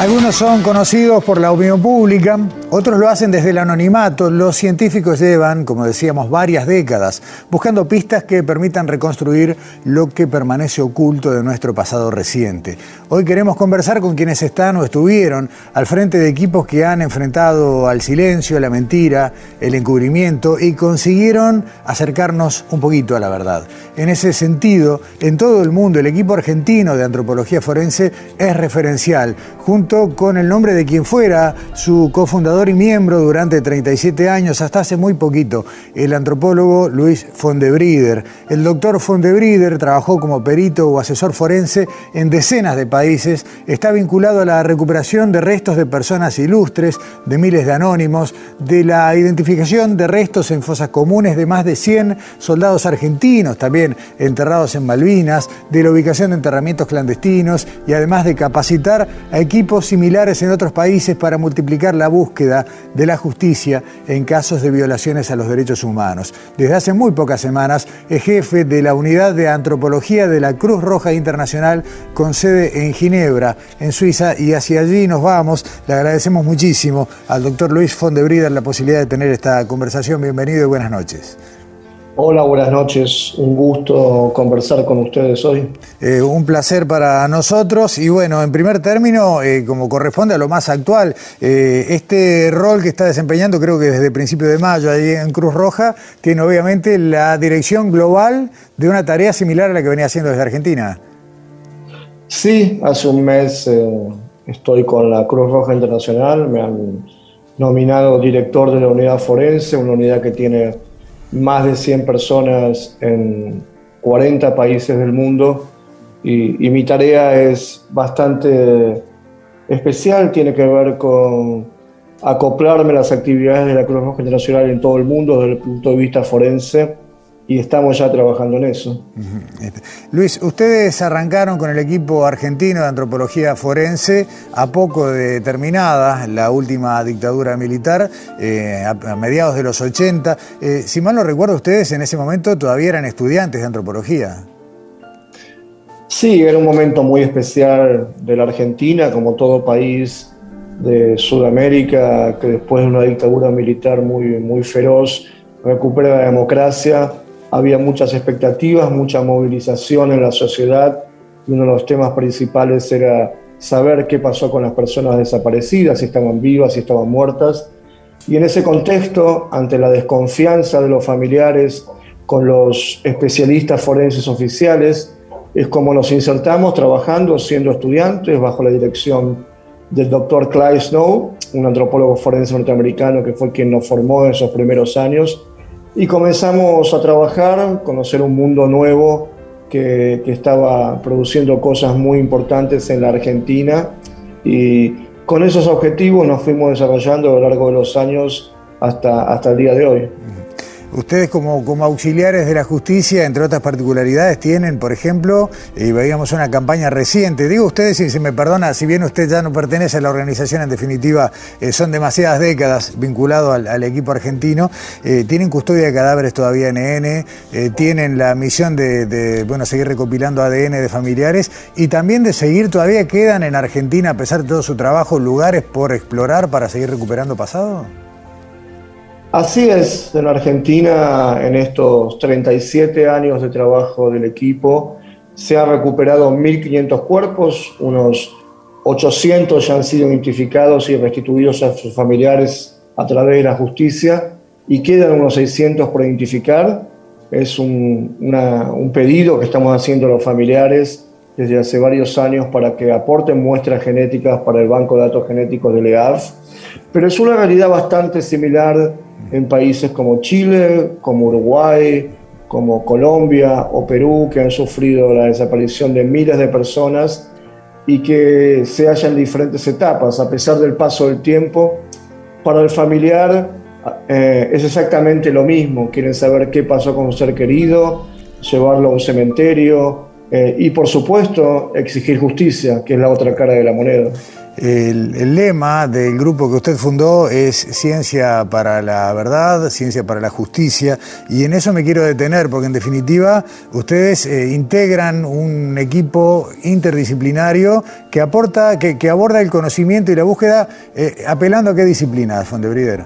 algunos son conocidos por la opinión pública, otros lo hacen desde el anonimato. Los científicos llevan, como decíamos, varias décadas buscando pistas que permitan reconstruir lo que permanece oculto de nuestro pasado reciente. Hoy queremos conversar con quienes están o estuvieron al frente de equipos que han enfrentado al silencio, la mentira, el encubrimiento y consiguieron acercarnos un poquito a la verdad. En ese sentido, en todo el mundo el equipo argentino de antropología forense es referencial, junto con el nombre de quien fuera su cofundador y miembro durante 37 años, hasta hace muy poquito, el antropólogo Luis Fondebrider. El doctor Fondebrider trabajó como perito o asesor forense en decenas de países, está vinculado a la recuperación de restos de personas ilustres, de miles de anónimos, de la identificación de restos en fosas comunes de más de 100 soldados argentinos, también enterrados en Malvinas, de la ubicación de enterramientos clandestinos y además de capacitar a equipos similares en otros países para multiplicar la búsqueda de la justicia en casos de violaciones a los derechos humanos. Desde hace muy pocas semanas es jefe de la unidad de antropología de la Cruz Roja Internacional con sede en Ginebra, en Suiza, y hacia allí nos vamos. Le agradecemos muchísimo al doctor Luis Fondebrider la posibilidad de tener esta conversación. Bienvenido y buenas noches. Hola, buenas noches. Un gusto conversar con ustedes hoy. Eh, un placer para nosotros y bueno, en primer término, eh, como corresponde a lo más actual, eh, este rol que está desempeñando, creo que desde principio de mayo ahí en Cruz Roja, tiene obviamente la dirección global de una tarea similar a la que venía haciendo desde Argentina. Sí, hace un mes estoy con la Cruz Roja Internacional, me han nominado director de la unidad forense, una unidad que tiene más de 100 personas en 40 países del mundo. Y, mi tarea es bastante especial, tiene que ver con acoplarme las actividades de la Cruz Roja Internacional en todo el mundo desde el punto de vista forense y estamos ya trabajando en eso. Este, Luis, ustedes arrancaron con el equipo argentino de antropología forense a poco de terminada la última dictadura militar, eh, a, mediados de los 80. Eh, si mal no recuerdo, ustedes en ese momento todavía eran estudiantes de antropología. Sí, era un momento muy especial de la Argentina, como todo país de Sudamérica, que después de una dictadura militar muy, muy feroz recupera la democracia había muchas expectativas, mucha movilización en la sociedad y uno de los temas principales era saber qué pasó con las personas desaparecidas, si estaban vivas, si estaban muertas. Y en ese contexto, ante la desconfianza de los familiares con los especialistas forenses oficiales, es como nos insertamos trabajando, siendo estudiantes, bajo la dirección del doctor Clyde Snow, un antropólogo forense norteamericano que fue quien nos formó en esos primeros años y comenzamos a trabajar, conocer un mundo nuevo que, que, estaba produciendo cosas muy importantes en la Argentina y con esos objetivos nos fuimos desarrollando a lo largo de los años hasta, hasta el día de hoy. Ustedes como, como auxiliares de la justicia, entre otras particularidades, tienen, por ejemplo, y veíamos una campaña reciente, digo ustedes, si se me perdona, si bien usted ya no pertenece a la organización, en definitiva, eh, son demasiadas décadas vinculado al, equipo argentino, eh, tienen custodia de cadáveres todavía NN, eh, tienen la misión de, de, bueno, seguir recopilando ADN de familiares y también de seguir, todavía quedan en Argentina, a pesar de todo su trabajo, lugares por explorar para seguir recuperando pasado? Así es, en Argentina, en estos 37 años de trabajo del equipo, se han recuperado 1.500 cuerpos, unos 800 ya han sido identificados y restituidos a sus familiares a través de la justicia y quedan unos 600 por identificar. Es un, un pedido que estamos haciendo a los familiares desde hace varios años para que aporten muestras genéticas para el Banco de Datos Genéticos del EAF, pero es una realidad bastante similar en países como Chile, como Uruguay, como Colombia o Perú, que han sufrido la desaparición de miles de personas y que se hallan en diferentes etapas. A pesar del paso del tiempo, para el familiar eh, es exactamente lo mismo. Quieren saber qué pasó con un ser querido, llevarlo a un cementerio, eh, y por supuesto exigir justicia, que es la otra cara de la moneda. El, lema del grupo que usted fundó es Ciencia para la Verdad, Ciencia para la Justicia, y en eso me quiero detener, porque en definitiva ustedes eh, integran un equipo interdisciplinario que aporta, que, aborda el conocimiento y la búsqueda, eh, apelando a qué disciplina, Fondebrider.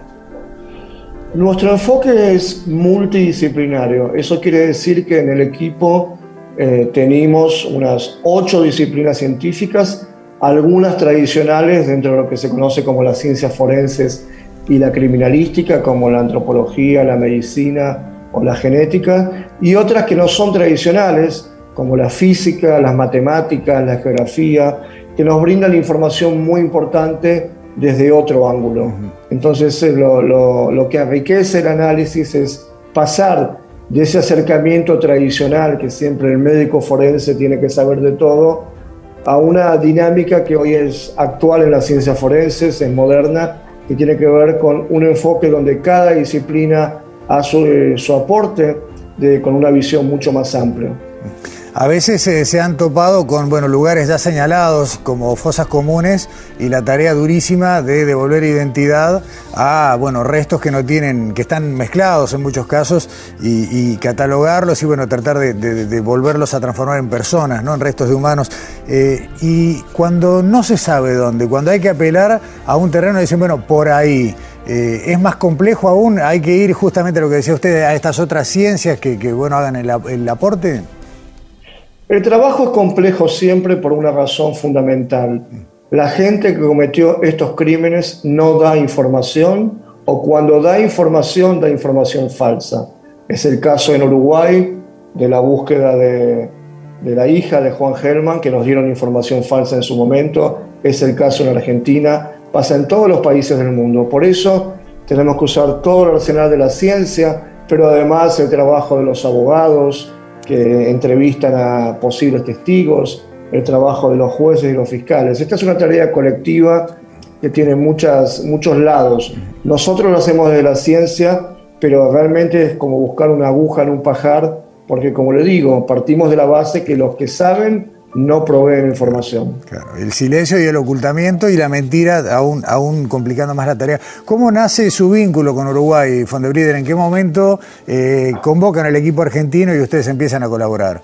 Nuestro enfoque es multidisciplinario. Eso quiere decir que en el equipo eh, tenemos unas ocho disciplinas científicas, algunas tradicionales dentro de lo que se conoce como las ciencias forenses y la criminalística, como la antropología, la medicina o la genética, y otras que no son tradicionales, como la física, las matemáticas, la geografía, que nos brindan información muy importante desde otro ángulo. Entonces, eh, lo, lo que enriquece el análisis es pasar de ese acercamiento tradicional que siempre el médico forense tiene que saber de todo, a una dinámica que hoy es actual en las ciencias forenses, es moderna, que tiene que ver con un enfoque donde cada disciplina hace su aporte con una visión mucho más amplia. A veces eh, se han topado con bueno, lugares ya señalados como fosas comunes y la tarea durísima de devolver identidad a bueno, restos que no tienen, que están mezclados en muchos casos y, catalogarlos y bueno, tratar de, volverlos a transformar en personas, ¿no? en restos de humanos. Eh, y cuando no se sabe dónde, cuando hay que apelar a un terreno, dicen, bueno, por ahí. Eh, es más complejo aún, hay que ir justamente a lo que decía usted, a estas otras ciencias que, bueno, hagan el aporte. El trabajo es complejo siempre por una razón fundamental. La gente que cometió estos crímenes no da información o cuando da información, da información falsa. Es el caso en Uruguay de la búsqueda de, la hija de Juan Gelman, que nos dieron información falsa en su momento. Es el caso en Argentina. Pasa en todos los países del mundo. Por eso tenemos que usar todo el arsenal de la ciencia, pero además el trabajo de los abogados, que entrevistan a posibles testigos, el trabajo de los jueces y los fiscales. Esta es una tarea colectiva que tiene muchas, muchos lados. Nosotros lo hacemos desde la ciencia, pero realmente es como buscar una aguja en un pajar, porque como le digo, partimos de la base que los que saben no proveen información. Claro, el silencio y el ocultamiento y la mentira aún, aún complicando más la tarea. ¿Cómo nace su vínculo con Uruguay, Fondebrider? ¿En qué momento eh, convocan al equipo argentino y ustedes empiezan a colaborar?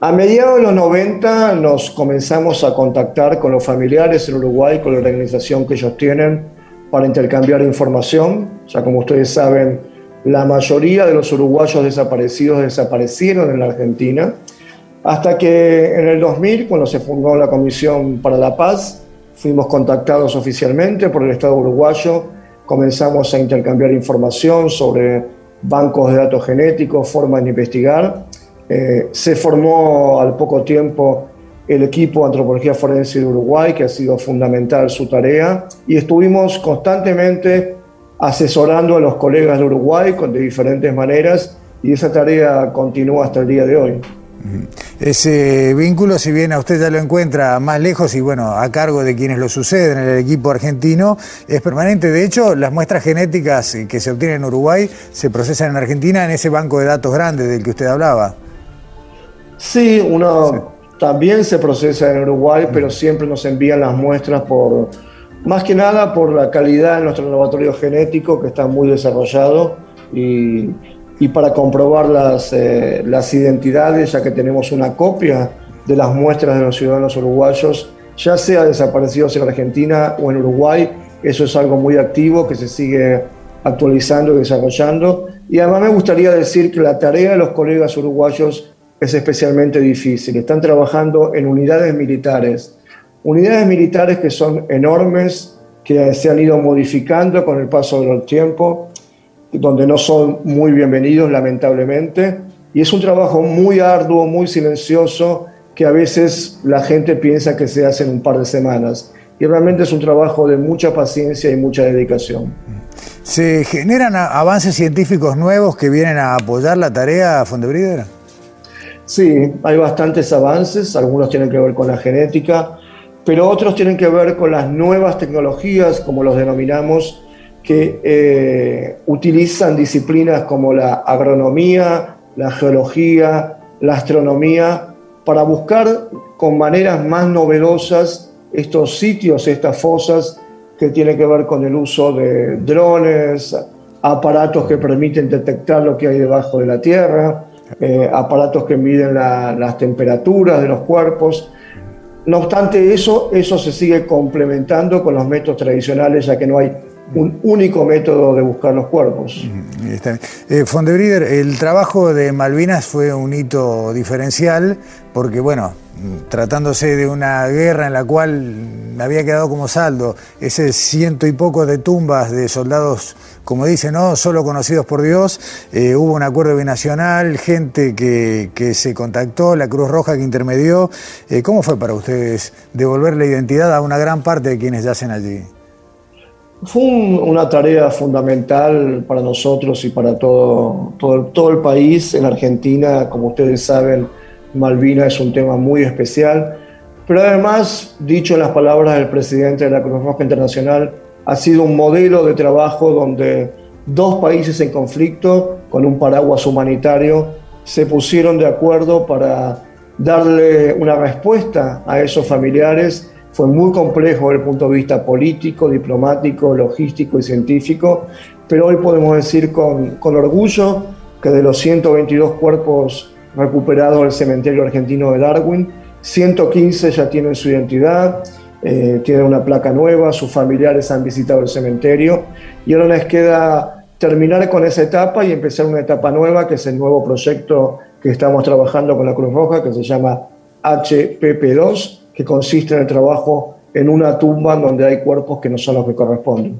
A mediados de los 90 nos comenzamos a contactar con los familiares en Uruguay, con la organización que ellos tienen para intercambiar información. Ya como ustedes saben, la mayoría de los uruguayos desaparecidos desaparecieron en la Argentina hasta que en el 2000, cuando se fundó la Comisión para la Paz, fuimos contactados oficialmente por el Estado uruguayo, comenzamos a intercambiar información sobre bancos de datos genéticos, formas de investigar. Eh, se formó al poco tiempo el equipo de Antropología Forense de Uruguay, que ha sido fundamental su tarea, y estuvimos constantemente asesorando a los colegas de Uruguay de diferentes maneras, y esa tarea continúa hasta el día de hoy. Ese vínculo, si bien a usted ya lo encuentra más lejos y bueno, a cargo de quienes lo suceden en el equipo argentino, es permanente. De hecho, las muestras genéticas que se obtienen en Uruguay se procesan en Argentina en ese banco de datos grande del que usted hablaba. Sí, uno también se procesa en Uruguay, pero siempre nos envían las muestras por, más que nada por la calidad de nuestro laboratorio genético que está muy desarrollado y y para comprobar las, eh, las identidades, ya que tenemos una copia de las muestras de los ciudadanos uruguayos, ya sea desaparecidos en Argentina o en Uruguay, eso es algo muy activo que se sigue actualizando y desarrollando. Y además me gustaría decir que la tarea de los colegas uruguayos es especialmente difícil. Están trabajando en unidades militares, unidades militares que son enormes, que se han ido modificando con el paso del tiempo donde no son muy bienvenidos, lamentablemente. Y es un trabajo muy arduo, muy silencioso, que a veces la gente piensa que se hace en un par de semanas. Y realmente es un trabajo de mucha paciencia y mucha dedicación. ¿Se generan avances científicos nuevos que vienen a apoyar la tarea Fondebrider? Sí, hay bastantes avances, algunos tienen que ver con la genética, pero otros tienen que ver con las nuevas tecnologías, como los denominamos, que eh, utilizan disciplinas como la agronomía, la geología, la astronomía para buscar con maneras más novedosas estos sitios, estas fosas que tienen que ver con el uso de drones, aparatos que permiten detectar lo que hay debajo de la tierra, eh, aparatos que miden las temperaturas de los cuerpos. No obstante eso, eso se sigue complementando con los métodos tradicionales, ya que no hay un único método de buscar los cuerpos. Eh, Fondebrider, el trabajo de Malvinas fue un hito diferencial porque, bueno, tratándose de una guerra en la cual había quedado como saldo ese ciento y poco de tumbas de soldados, como dicen, no solo conocidos por Dios, eh, hubo un acuerdo binacional, gente que, se contactó, la Cruz Roja que intermedió. Eh, ¿Cómo fue para ustedes devolver la identidad a una gran parte de quienes yacen allí? Fue una tarea fundamental para nosotros y para todo, todo, todo el país. En Argentina, como ustedes saben, Malvina es un tema muy especial, pero además, dicho en las palabras del presidente de la Cruz Roja Internacional, ha sido un modelo de trabajo donde dos países en conflicto, con un paraguas humanitario, se pusieron de acuerdo para darle una respuesta a esos familiares. Fue muy complejo desde el punto de vista político, diplomático, logístico y científico, pero hoy podemos decir con, con orgullo que de los 122 cuerpos recuperado el cementerio argentino de Darwin. 115 ya tienen su identidad, eh, tienen una placa nueva, sus familiares han visitado el cementerio y ahora les queda terminar con esa etapa y empezar una etapa nueva, que es el nuevo proyecto que estamos trabajando con la Cruz Roja, que se llama HPP2, que consiste en el trabajo en una tumba donde hay cuerpos que no son los que corresponden.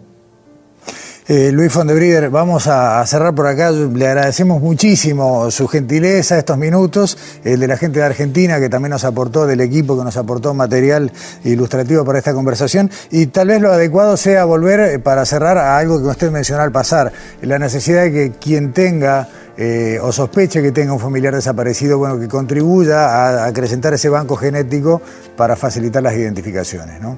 Eh, Luis Fondebrider, vamos a, cerrar por acá. Le agradecemos muchísimo su gentileza estos minutos, el de la gente de Argentina que también nos aportó, del equipo que nos aportó material ilustrativo para esta conversación. Y tal vez lo adecuado sea volver eh, para cerrar a algo que usted mencionó al pasar, la necesidad de que quien tenga eh, o sospeche que tenga un familiar desaparecido, bueno, que contribuya a acrecentar ese banco genético para facilitar las identificaciones, ¿no?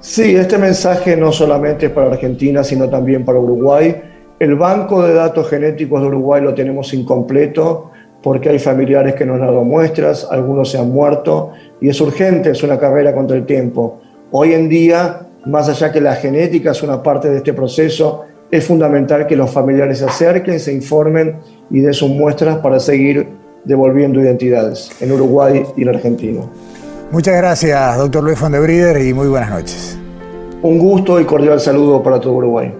Sí, este mensaje no solamente es para Argentina, sino también para Uruguay. El banco de datos genéticos de Uruguay lo tenemos incompleto porque hay familiares que no han dado muestras, algunos se han muerto y es urgente, es una carrera contra el tiempo. Hoy en día, más allá que la genética es una parte de este proceso, es fundamental que los familiares se acerquen, se informen y den sus muestras para seguir devolviendo identidades en Uruguay y en Argentina. Muchas gracias, doctor Luis Fondebrider, y muy buenas noches. Un gusto y cordial saludo para todo Uruguay.